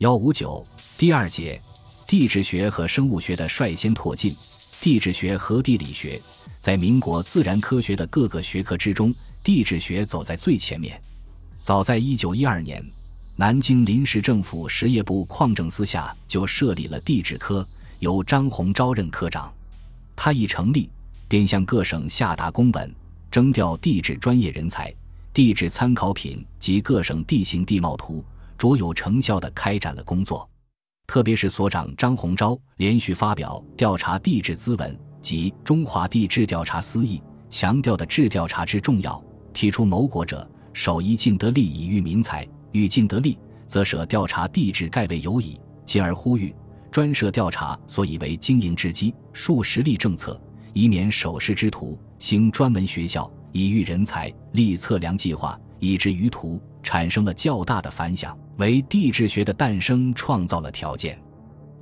幺五九第二节，地质学和生物学的率先拓进。地质学和地理学在民国自然科学的各个学科之中，地质学走在最前面。早在一九一二年，南京临时政府实业部矿政司下就设立了地质科，由张鸿昭任科长。他一成立，便向各省下达公文，征调地质专业人才、地质参考品及各省地形地貌图。卓有成效地开展了工作，特别是所长张鸿昭连续发表《调查地质资文》及《中华地质调查思议》，强调的质调查之重要，提出谋国者首宜尽得利以育民才，欲尽得利，则舍调查地质盖为有矣。进而呼吁专设调查所以为经营之基，数实力政策，以免守势之徒行专门学校以育人才，立测量计划，以至于图，产生了较大的反响。为地质学的诞生创造了条件。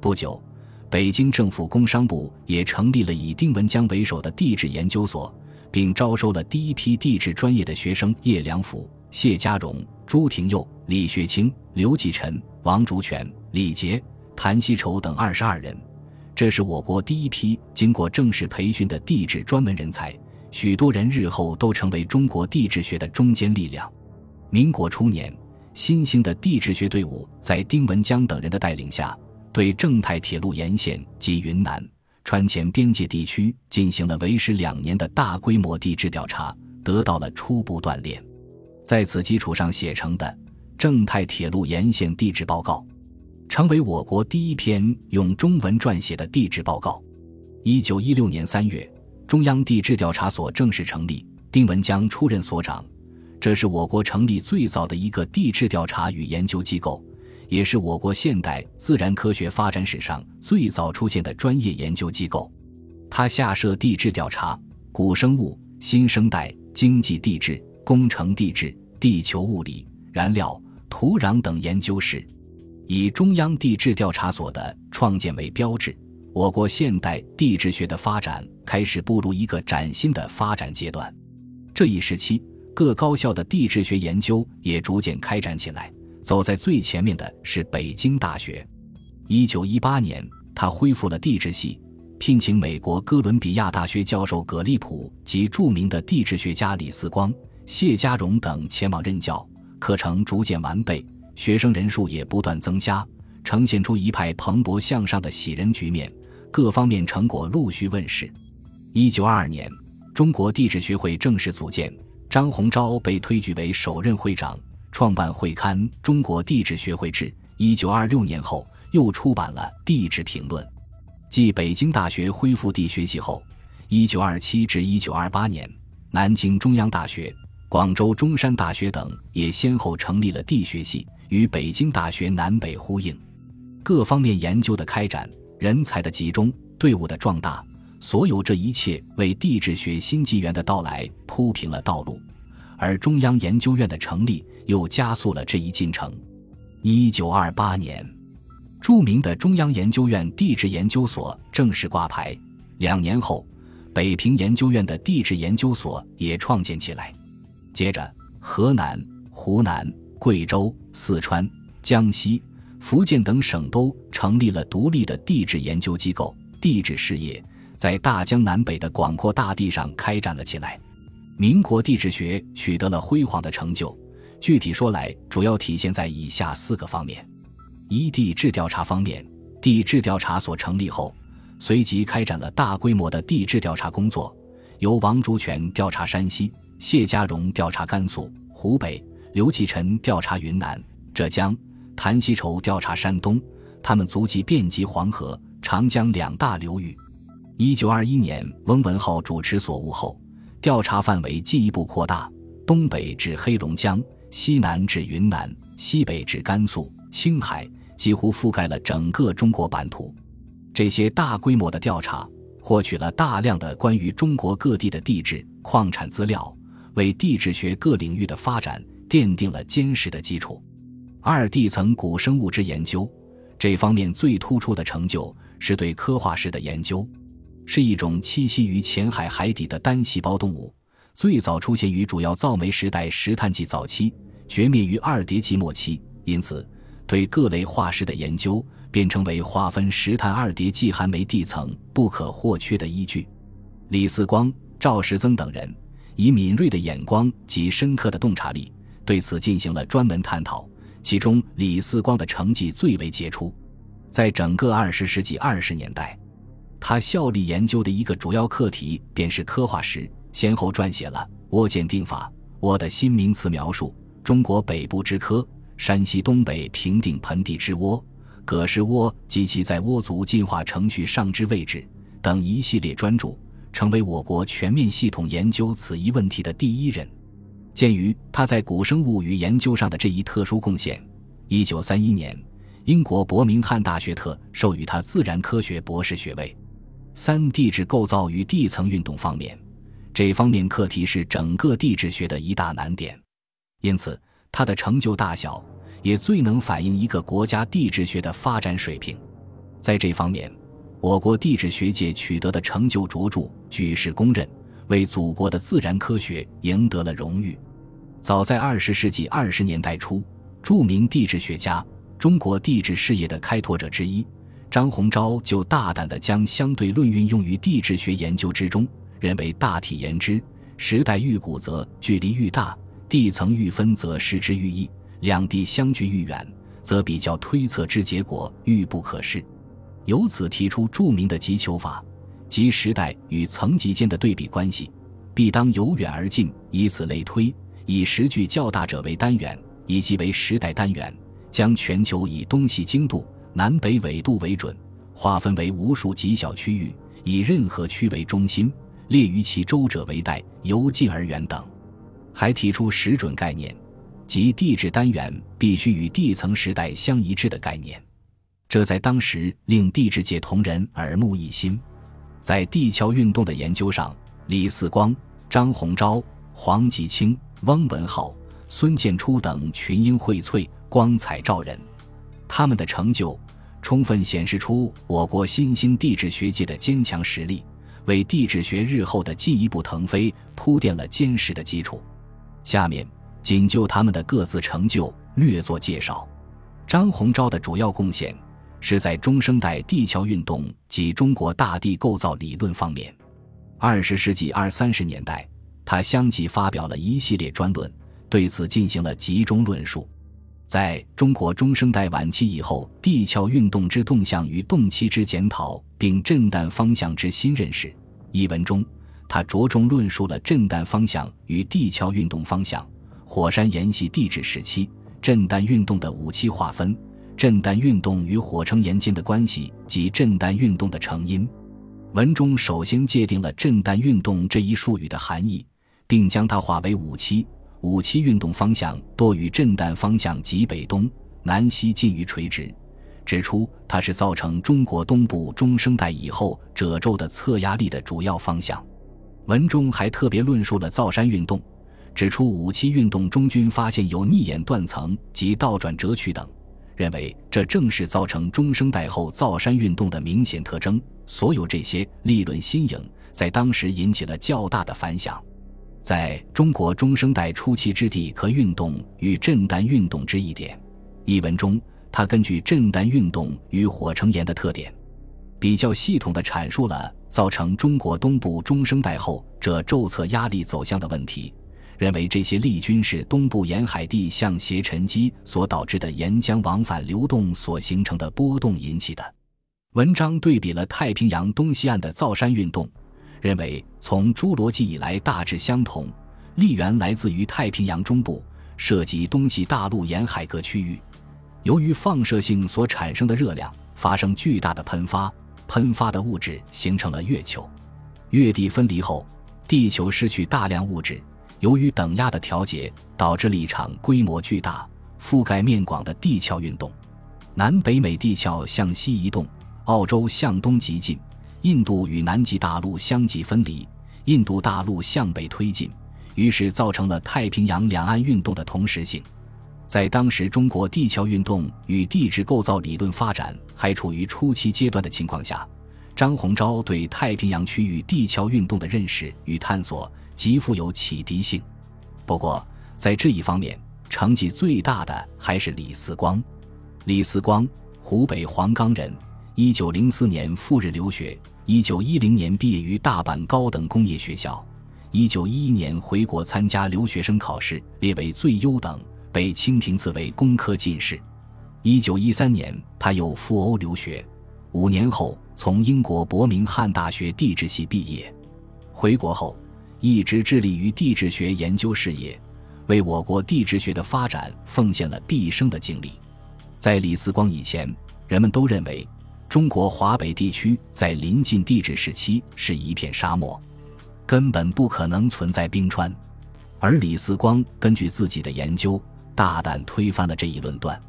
不久，北京政府工商部也成立了以丁文江为首的地质研究所，并招收了第一批地质专业的学生叶良辅、谢家荣、朱廷佑、李学清、刘继臣、王竹泉、李杰、谭锡畴等二十二人。这是我国第一批经过正式培训的地质专门人才，许多人日后都成为中国地质学的中坚力量。民国初年。新兴的地质学队伍在丁文江等人的带领下，对正太铁路沿线及云南、川黔边界地区进行了为时两年的大规模地质调查，得到了初步锻炼。在此基础上写成的《正太铁路沿线地质报告》，成为我国第一篇用中文撰写的地质报告。一九一六年三月，中央地质调查所正式成立，丁文江出任所长。这是我国成立最早的一个地质调查与研究机构，也是我国现代自然科学发展史上最早出现的专业研究机构。它下设地质调查、古生物、新生代、经济地质、工程地质、地球物理、燃料、土壤等研究室。以中央地质调查所的创建为标志，我国现代地质学的发展开始步入一个崭新的发展阶段。这一时期。各高校的地质学研究也逐渐开展起来。走在最前面的是北京大学。一九一八年，他恢复了地质系，聘请美国哥伦比亚大学教授葛利普及著名的地质学家李四光、谢家荣等前往任教。课程逐渐完备，学生人数也不断增加，呈现出一派蓬勃向上的喜人局面。各方面成果陆续问世。一九二二年，中国地质学会正式组建。张鸿昭被推举为首任会长，创办会刊《中国地质学会志》。一九二六年后，又出版了《地质评论》。继北京大学恢复地学系后，一九二七至一九二八年，南京中央大学、广州中山大学等也先后成立了地学系，与北京大学南北呼应。各方面研究的开展，人才的集中，队伍的壮大。所有这一切为地质学新纪元的到来铺平了道路，而中央研究院的成立又加速了这一进程。一九二八年，著名的中央研究院地质研究所正式挂牌。两年后，北平研究院的地质研究所也创建起来。接着，河南、湖南、贵州、四川、江西、福建等省都成立了独立的地质研究机构，地质事业。在大江南北的广阔大地上开展了起来，民国地质学取得了辉煌的成就。具体说来，主要体现在以下四个方面：一、地质调查方面，地质调查所成立后，随即开展了大规模的地质调查工作，由王竹泉调查山西，谢家荣调查甘肃、湖北，刘继臣调查云南、浙江，谭锡畴调查山东，他们足迹遍及黄河、长江两大流域。一九二一年，翁文浩主持所务后，调查范围进一步扩大，东北至黑龙江，西南至云南，西北至甘肃、青海，几乎覆盖了整个中国版图。这些大规模的调查，获取了大量的关于中国各地的地质矿产资料，为地质学各领域的发展奠定了坚实的基础。二、地层古生物之研究，这方面最突出的成就是对科化石的研究。是一种栖息于浅海海底的单细胞动物，最早出现于主要造煤时代石炭纪早期，绝灭于二叠纪末期。因此，对各类化石的研究便成为划分石炭二叠纪寒煤地层不可或缺的依据。李四光、赵石曾等人以敏锐的眼光及深刻的洞察力，对此进行了专门探讨。其中，李四光的成绩最为杰出。在整个二十世纪二十年代，他效力研究的一个主要课题便是刻化石，先后撰写了《窝鉴定法》《窝的新名词描述》《中国北部之科》《山西东北平顶盆地之窝》《葛氏窝及其在窝族进化程序上之位置》等一系列专著，成为我国全面系统研究此一问题的第一人。鉴于他在古生物与研究上的这一特殊贡献，一九三一年。英国伯明翰大学特授予他自然科学博士学位。三、地质构造与地层运动方面，这方面课题是整个地质学的一大难点，因此它的成就大小也最能反映一个国家地质学的发展水平。在这方面，我国地质学界取得的成就卓著，举世公认，为祖国的自然科学赢得了荣誉。早在二十世纪二十年代初，著名地质学家。中国地质事业的开拓者之一张宏钊就大胆地将相对论运用于地质学研究之中，认为大体言之，时代愈古则距离愈大，地层愈分则时之愈易，两地相距愈远，则比较推测之结果愈不可视。由此提出著名的急求法，即时代与层级间的对比关系，必当由远而近，以此类推，以时距较大者为单元，以及为时代单元。将全球以东西经度、南北纬度为准，划分为无数极小区域，以任何区为中心，列于其周者为带，由近而远等。还提出时准概念，即地质单元必须与地层时代相一致的概念。这在当时令地质界同仁耳目一新。在地壳运动的研究上，李四光、张鸿钊、黄继清、翁文浩、孙建初等群英荟萃。光彩照人，他们的成就充分显示出我国新兴地质学界的坚强实力，为地质学日后的进一步腾飞铺垫了坚实的基础。下面仅就他们的各自成就略作介绍。张宏钊的主要贡献是在中生代地壳运动及中国大地构造理论方面。二十世纪二三十年代，他相继发表了一系列专论，对此进行了集中论述。在中国中生代晚期以后，地壳运动之动向与动期之检讨，并震旦方向之新认识一文中，他着重论述了震旦方向与地壳运动方向、火山岩系地质时期、震旦运动的五期划分、震旦运动与火成岩间的关系及震旦运动的成因。文中首先界定了震旦运动这一术语的含义，并将它划为五期。五七运动方向多与震旦方向及北东南西近于垂直，指出它是造成中国东部中生代以后褶皱的侧压力的主要方向。文中还特别论述了造山运动，指出五七运动中均发现有逆眼断层及倒转折曲等，认为这正是造成中生代后造山运动的明显特征。所有这些立论新颖，在当时引起了较大的反响。在中国中生代初期之地壳运动与震旦运动之一点一文中，他根据震旦运动与火成岩的特点，比较系统地阐述了造成中国东部中生代后这骤侧压力走向的问题，认为这些力均是东部沿海地向斜沉积所导致的岩浆往返流动所形成的波动引起的。文章对比了太平洋东西岸的造山运动。认为从侏罗纪以来大致相同，力源来自于太平洋中部，涉及东西大陆沿海各区域。由于放射性所产生的热量发生巨大的喷发，喷发的物质形成了月球。月地分离后，地球失去大量物质。由于等压的调节，导致了一场规模巨大、覆盖面广的地壳运动。南北美地壳向西移动，澳洲向东急进。印度与南极大陆相继分离，印度大陆向北推进，于是造成了太平洋两岸运动的同时性。在当时中国地壳运动与地质构造理论发展还处于初期阶段的情况下，张鸿钊对太平洋区域地壳运动的认识与探索极富有启迪性。不过，在这一方面，成绩最大的还是李四光。李四光，湖北黄冈人，一九零四年赴日留学，一九一零年毕业于大阪高等工业学校，一九一一年回国参加留学生考试，列为最优等，被清廷赐为工科进士。一九一三年，他又赴欧留学，五年后从英国伯明翰大学地质系毕业。回国后，一直致力于地质学研究事业，为我国地质学的发展奉献了毕生的精力。在李四光以前，人们都认为中国华北地区在临近地质时期是一片沙漠，根本不可能存在冰川。而李四光根据自己的研究，大胆推翻了这一论断。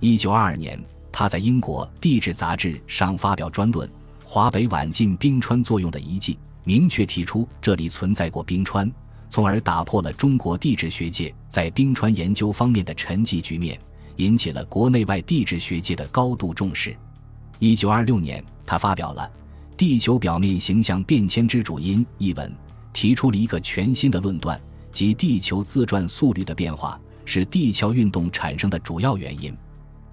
一九二二年，他在英国地质杂志上发表专论《华北晚近冰川作用的遗迹》，明确提出这里存在过冰川，从而打破了中国地质学界在冰川研究方面的沉寂局面。引起了国内外地质学界的高度重视。一九二六年，他发表了《地球表面形象变迁之主因》一文，提出了一个全新的论断，即地球自转速率的变化是地壳运动产生的主要原因。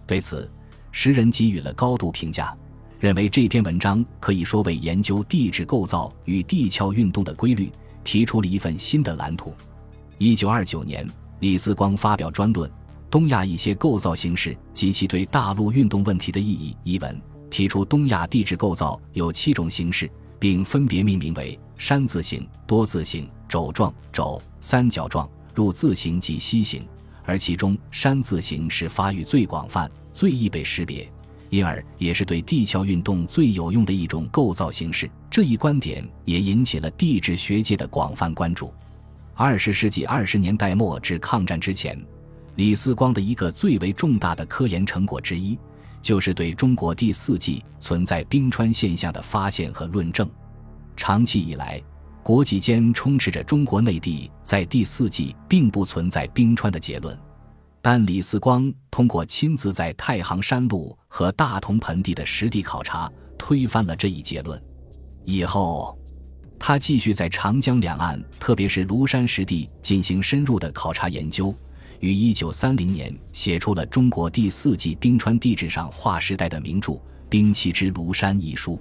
对此，时人给予了高度评价，认为这篇文章可以说为研究地质构造与地壳运动的规律提出了一份新的蓝图。一九二九年，李四光发表专论。东亚一些构造形式及其对大陆运动问题的意义一文，提出东亚地质构造有七种形式，并分别命名为山字形、多字形、肘状、肘、三角状、入字形及楔形，而其中山字形是发育最广泛、最易被识别，因而也是对地壳运动最有用的一种构造形式。这一观点也引起了地质学界的广泛关注。二十世纪二十年代末至抗战之前。李四光的一个最为重大的科研成果之一，就是对中国第四纪存在冰川现象的发现和论证。长期以来，国际间充斥着中国内地在第四纪并不存在冰川的结论，但李四光通过亲自在太行山路和大同盆地的实地考察，推翻了这一结论。以后，他继续在长江两岸，特别是庐山实地进行深入的考察研究。于一九三零年写出了中国第四纪冰川地质上划时代的名著《冰期之庐山》一书。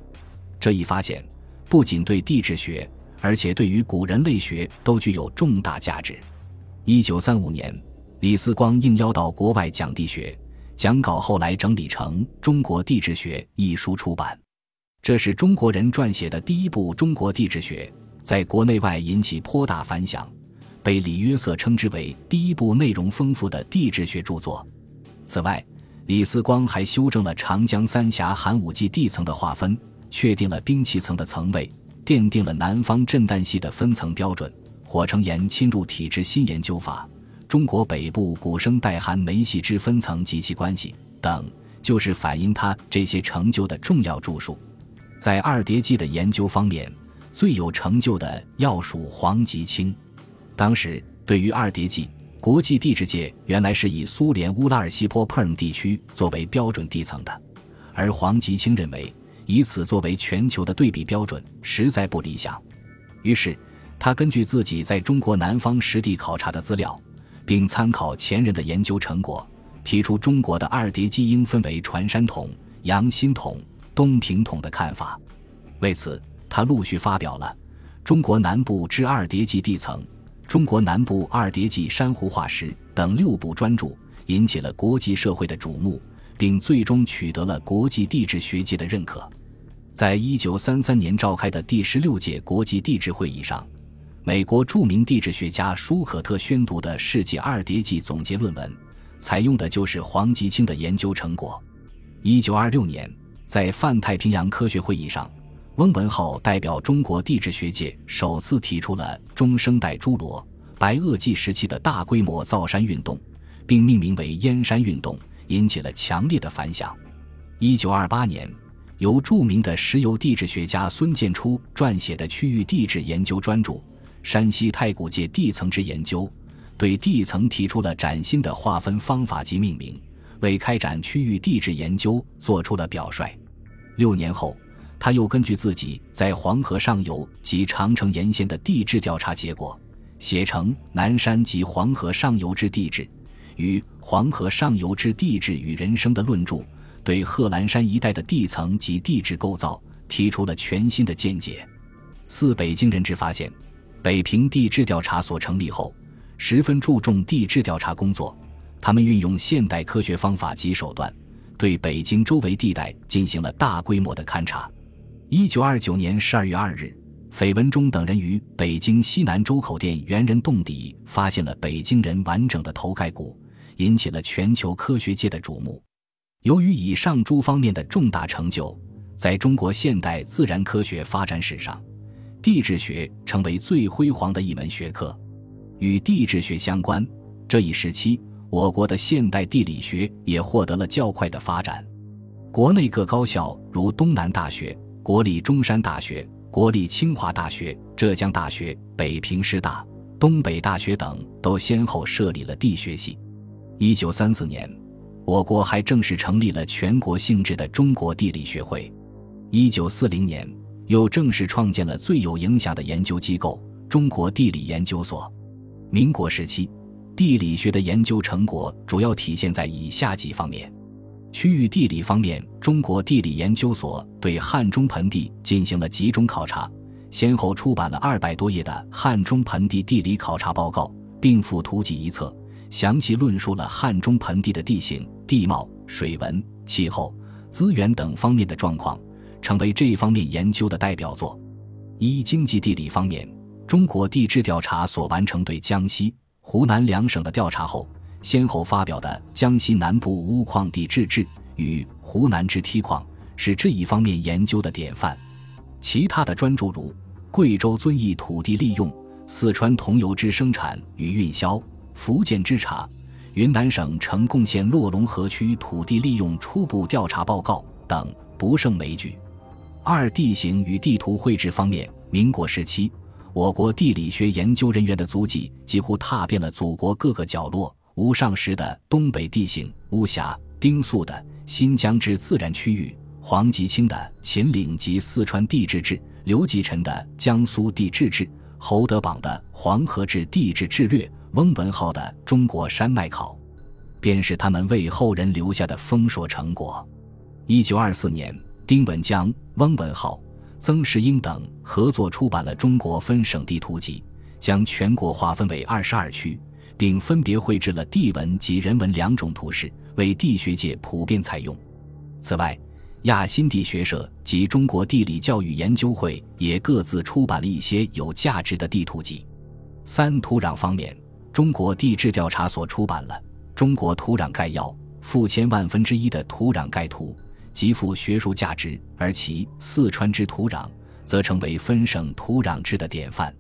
这一发现不仅对地质学，而且对于古人类学都具有重大价值。一九三五年，李四光应邀到国外讲地学，讲稿后来整理成《中国地质学》一书出版。这是中国人撰写的第一部中国地质学，在国内外引起颇大反响。被李约瑟称之为第一部内容丰富的地质学著作。此外，李四光还修正了长江三峡寒武纪地层的划分，确定了冰气层的层位，奠定了南方震旦系的分层标准。火成岩侵入体质新研究法，中国北部古生代寒煤系之分层及其关系等，就是反映他这些成就的重要著述。在二叠纪的研究方面，最有成就的要数黄吉清。当时，对于二叠纪，国际地质界原来是以苏联乌拉尔西坡 Perm 地区作为标准地层的，而黄吉清认为，以此作为全球的对比标准实在不理想。于是，他根据自己在中国南方实地考察的资料，并参考前人的研究成果，提出中国的二叠纪应分为船山桶、阳新桶、东平桶的看法。为此，他陆续发表了《中国南部之二叠纪地层》。中国南部二叠纪珊瑚化石等六部专著引起了国际社会的瞩目，并最终取得了国际地质学界的认可。在一九三三年召开的第十六届国际地质会议上，美国著名地质学家舒可特宣读的世界二叠纪总结论文，采用的就是黄吉清的研究成果。一九二六年，在泛太平洋科学会议上。翁文浩代表中国地质学界首次提出了中生代侏罗、白垩纪时期的大规模造山运动，并命名为燕山运动，引起了强烈的反响。一九二八年，由著名的石油地质学家孙建初撰写的区域地质研究专著《山西太古界地层之研究》，对地层提出了崭新的划分方法及命名，为开展区域地质研究做出了表率。六年后。他又根据自己在黄河上游及长城沿线的地质调查结果，写成《南山及黄河上游之地质》，与《黄河上游之地质与人生》的论著，对贺兰山一带的地层及地质构造提出了全新的见解。四北京人志发现，北平地质调查所成立后，十分注重地质调查工作。他们运用现代科学方法及手段，对北京周围地带进行了大规模的勘察。一九二九年十二月二日。绯闻中等人于北京西南周口店猿人洞底发现了北京人完整的头盖骨，引起了全球科学界的瞩目。由于以上诸方面的重大成就，在中国现代自然科学发展史上，地质学成为最辉煌的一门学科。与地质学相关，这一时期我国的现代地理学也获得了较快的发展。国内各高校如东南大学、国立中山大学。国立清华大学、浙江大学、北平师大、东北大学等都先后设立了地学系。一九三四年，我国还正式成立了全国性质的中国地理学会。一九四零年，又正式创建了最有影响的研究机构——中国地理研究所。民国时期，地理学的研究成果主要体现在以下几方面。区域地理方面，中国地理研究所对汉中盆地进行了集中考察，先后出版了二百多页的《汉中盆地地理考察报告》，并附图集一册，详细论述了汉中盆地的地形、地貌、水文、气候、资源等方面的状况，成为这方面研究的代表作。一经济地理方面，中国地质调查所完成对江西、湖南两省的调查后。先后发表的《江西南部钨矿地质志》与《湖南之梯矿》是这一方面研究的典范。其他的专著如《贵州遵义土地利用》《四川桐油之生产与运销》《福建之茶》《云南省呈贡县洛龙河区土地利用初步调查报告》等不胜枚举。二、地形与地图绘制方面，民国时期，我国地理学研究人员的足迹几乎踏遍了祖国各个角落。吴尚时的东北地形，巫峡、丁宿的新疆之自然区域，黄吉清的秦岭及四川地质志，刘吉臣的江苏地质志，侯德榜的黄河至地质志略，翁文浩的中国山脉考，便是他们为后人留下的丰硕成果。一九二四年，丁文江、翁文浩、曾世英等合作出版了《中国分省地图集》，将全国划分为二十二区。并分别绘制了地文及人文两种图示，为地学界普遍采用。此外，亚新地学社及中国地理教育研究会也各自出版了一些有价值的地图集。三、土壤方面，中国地质调查所出版了《中国土壤概要》，负千万分之一的土壤概图，极富学术价值；而其四川之土壤，则成为分省土壤制的典范。